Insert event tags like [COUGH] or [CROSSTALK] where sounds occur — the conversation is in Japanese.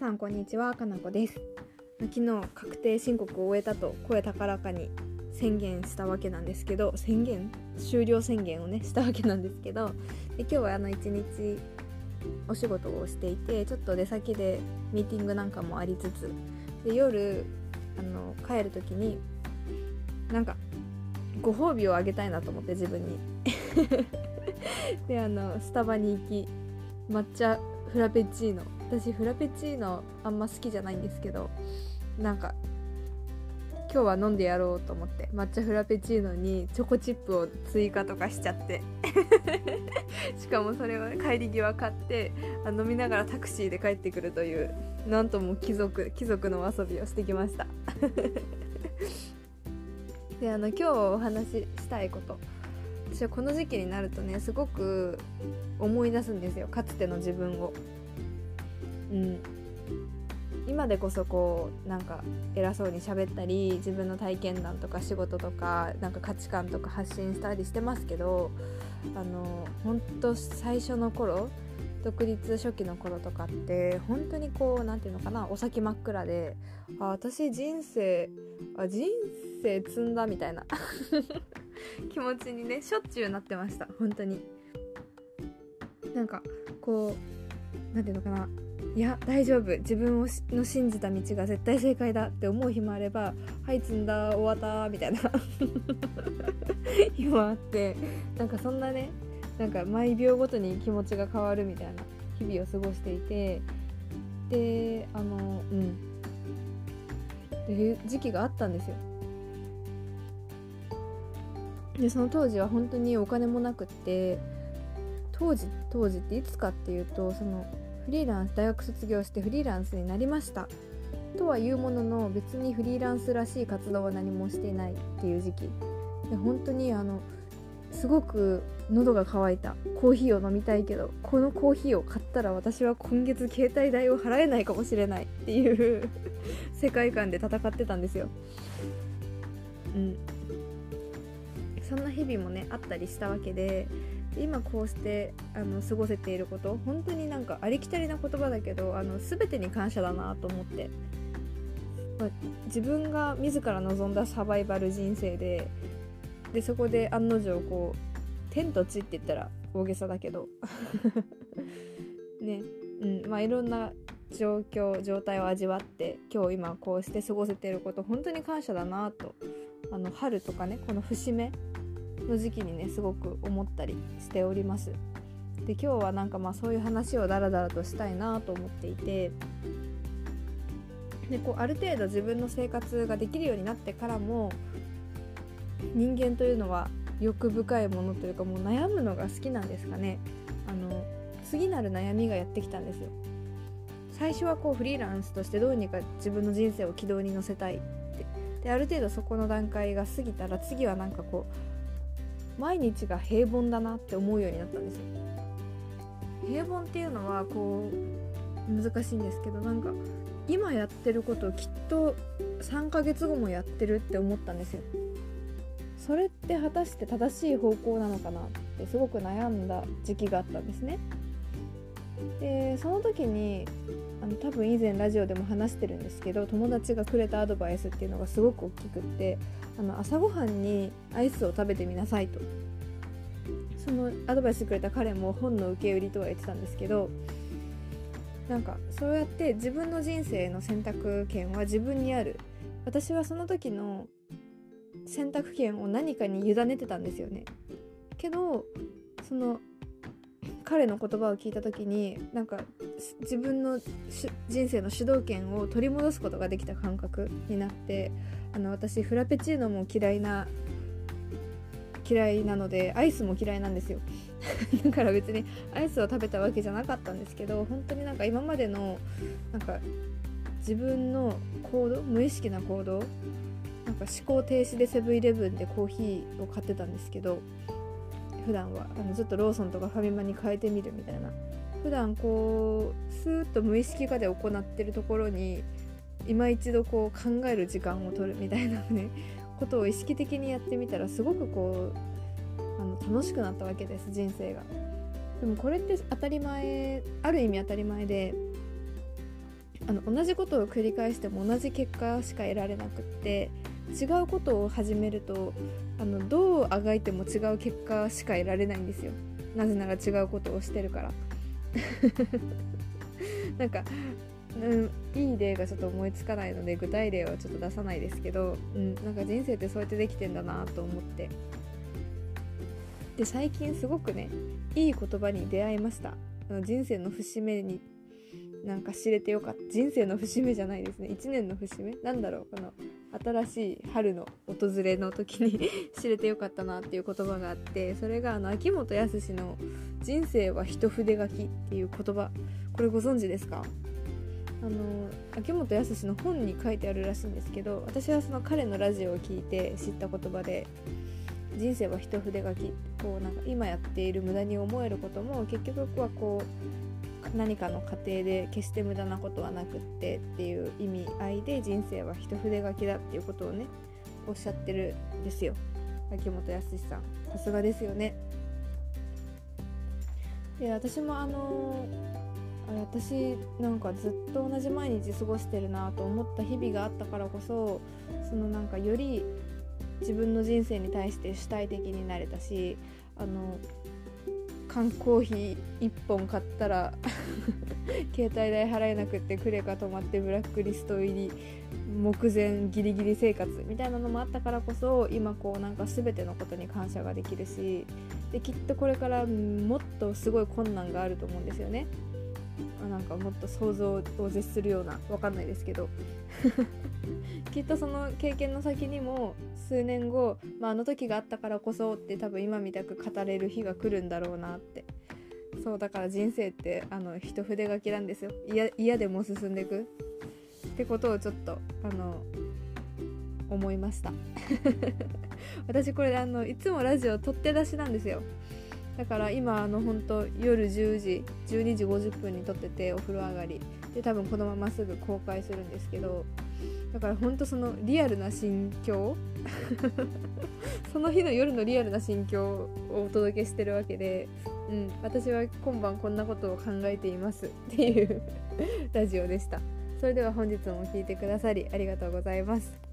さんこんにちは。かなこです。昨日確定申告を終えたと声高らかに宣言したわけなんですけど宣言？終了宣言をね [LAUGHS] したわけなんですけどで今日はあの一日お仕事をしていてちょっと出先でミーティングなんかもありつつで夜あの帰る時になんかご褒美をあげたいなと思って自分に。[LAUGHS] であのスタバに行き抹茶フラペチーノ私フラペチーノあんま好きじゃないんですけどなんか今日は飲んでやろうと思って抹茶フラペチーノにチョコチップを追加とかしちゃって。[LAUGHS] しかもそれを帰り際買ってあ飲みながらタクシーで帰ってくるというなんとも貴族貴族の遊びをしてきました。[LAUGHS] であの今日お話ししたいこと。私はこの時期になるとねすごく思い出すんですよ。かつての自分を。うん、今でこそこうなんか偉そうに喋ったり自分の体験談とか仕事とかなんか価値観とか発信したりしてますけどあの本当最初の頃独立初期の頃とかって本当にこう何て言うのかなお先真っ暗であ私人生あ人生積んだみたいな [LAUGHS] 気持ちにねしょっちゅうなってました本当に。なんかこう何て言うのかないや大丈夫。自分をの信じた道が絶対正解だって思う日もあればはい積んだ終わったみたいな。[LAUGHS] 日もあってなんかそんなねなんか毎秒ごとに気持ちが変わるみたいな日々を過ごしていて。であのうん。っていう時期があったんですよ。でその当時は本当にお金もなくって当時当時っていつかっていうとそのフリーランス大学卒業してフリーランスになりました。とは言うものの別にフリーランスらしい活動は何もしていないっていう時期。で本当にあのすごく喉が渇いた。コーヒーを飲みたいけどこのコーヒーを買ったら私は今月携帯代を払えないかもしれないっていう [LAUGHS] 世界観で戦ってたんですよ。うん。そんな日々もねあったりしたわけで今こうしてあの過ごせていること本当になんかありきたりな言葉だけどあの全てに感謝だなと思って、まあ、自分が自ら望んだサバイバル人生ででそこで案の定こう天と地って言ったら大げさだけど。[LAUGHS] ね。うん。まあいろんな状況状態を味わって今日今こうして過ごせていること本当に感謝だなと。あの春とかねこの節目の時期にねすごく思ったりしております。で今日はなんかまあそういう話をダラダラとしたいなと思っていてでこうある程度自分の生活ができるようになってからも人間というのは欲深いものというかもう悩むのが好きなんですかね。あの次なる悩みがやってきたんですよ。最初はこうフリーランスとしてどうにか自分の人生を軌道に乗せたいって。である程度そこの段階が過ぎたら次はなんかこう毎日が平凡だなって思うようになったんですよ平凡っていうのはこう難しいんですけどなんか今やってることをきっと3ヶ月後もやってるって思ったんですよそれって果たして正しい方向なのかなってすごく悩んだ時期があったんですね。でその時にの多分以前ラジオでも話してるんですけど友達がくれたアドバイスっていうのがすごく大きくってあの朝ごはんにアイスを食べてみなさいと。そのアドバイスくれた彼も本の受け売りとは言ってたんですけどなんかそうやって自分の人生の選択権は自分にある。私はその時の選択権を何かに委ねてたんですよね。けどその彼の言葉を聞いた時になんか自分の人生の主導権を取り戻すことができた感覚になってあの私フラペチーノも嫌いな嫌いなのでアイスも嫌いなんですよ。[LAUGHS] だから別にアイスを食べたわけじゃなかったんですけど本当になんか今までのなんか自分の行動無意識な行動なんか思考停止でセブンイレブンでコーヒーを買ってたんですけど普段はあのずっとローソンとかファミマに変えてみるみたいな普段こうスーッと無意識化で行ってるところに今一度こう考える時間を取るみたいなね [LAUGHS] ことを意識的にやってみたらすごくこうあの楽しくなったわけです人生が。でもこれって当たり前ある意味当たり前であの同じことを繰り返しても同じ結果しか得られなくって違うことを始めるとあのどうあがいても違う結果しか得られないんですよ。なぜなら違うことをしてるから。[LAUGHS] なんか、うん、いい例がちょっと思いつかないので具体例はちょっと出さないですけど、うん、なんか人生ってそうやってできてんだなと思って。で最近すごくねいい言葉に出会いました。人生の節目になんか知れてよかった。人生の節目じゃないですね。1年の節目？なんだろう？この新しい春の訪れの時に [LAUGHS] 知れてよかったなっていう言葉があってそれがあの秋元康の「人生は一筆書き」っていう言葉。これご存知ですか？あの秋元康の本に書いてあるらしいんですけど私はその彼のラジオを聞いて知った言葉で人生は一筆書き。こうなんか今やっている無駄に思えることも結局はこう何かの過程で決して無駄なことはなくってっていう意味合いで人生は一筆書きだっていうことをねおっしゃってるんですよ。秋元康さん。さすがですよね。で私もあの私なんかずっと同じ毎日過ごしてるなと思った日々があったからこそそのなんかより自分の人生に対して主体的になれたしあの缶コーヒー1本買ったら [LAUGHS] 携帯代払えなくってクレカ止まってブラックリスト入り目前ギリギリ生活みたいなのもあったからこそ今こうなんか全てのことに感謝ができるしできっとこれからもっとすごい困難があると思うんですよね。なんかもっと想像を絶するような分かんないですけど。[LAUGHS] きっとその経験の先にも数年後、まあ、あの時があったからこそって多分今みたく語れる日が来るんだろうなって。そうだから人生ってあの一筆書きなんですよ。嫌でも進んでいく。ってことをちょっとあの思いました。[LAUGHS] 私これあのいつもラジオ取って出しなんですよ。だから今あの本当夜10時12時50分に撮っててお風呂上がり。で多分このまますぐ公開するんですけどだから本当そのリアルな心境 [LAUGHS] その日の夜のリアルな心境をお届けしてるわけで、うん、私は今晩こんなことを考えています [LAUGHS] っていうラジオでした。それでは本日も聴いてくださりありがとうございます。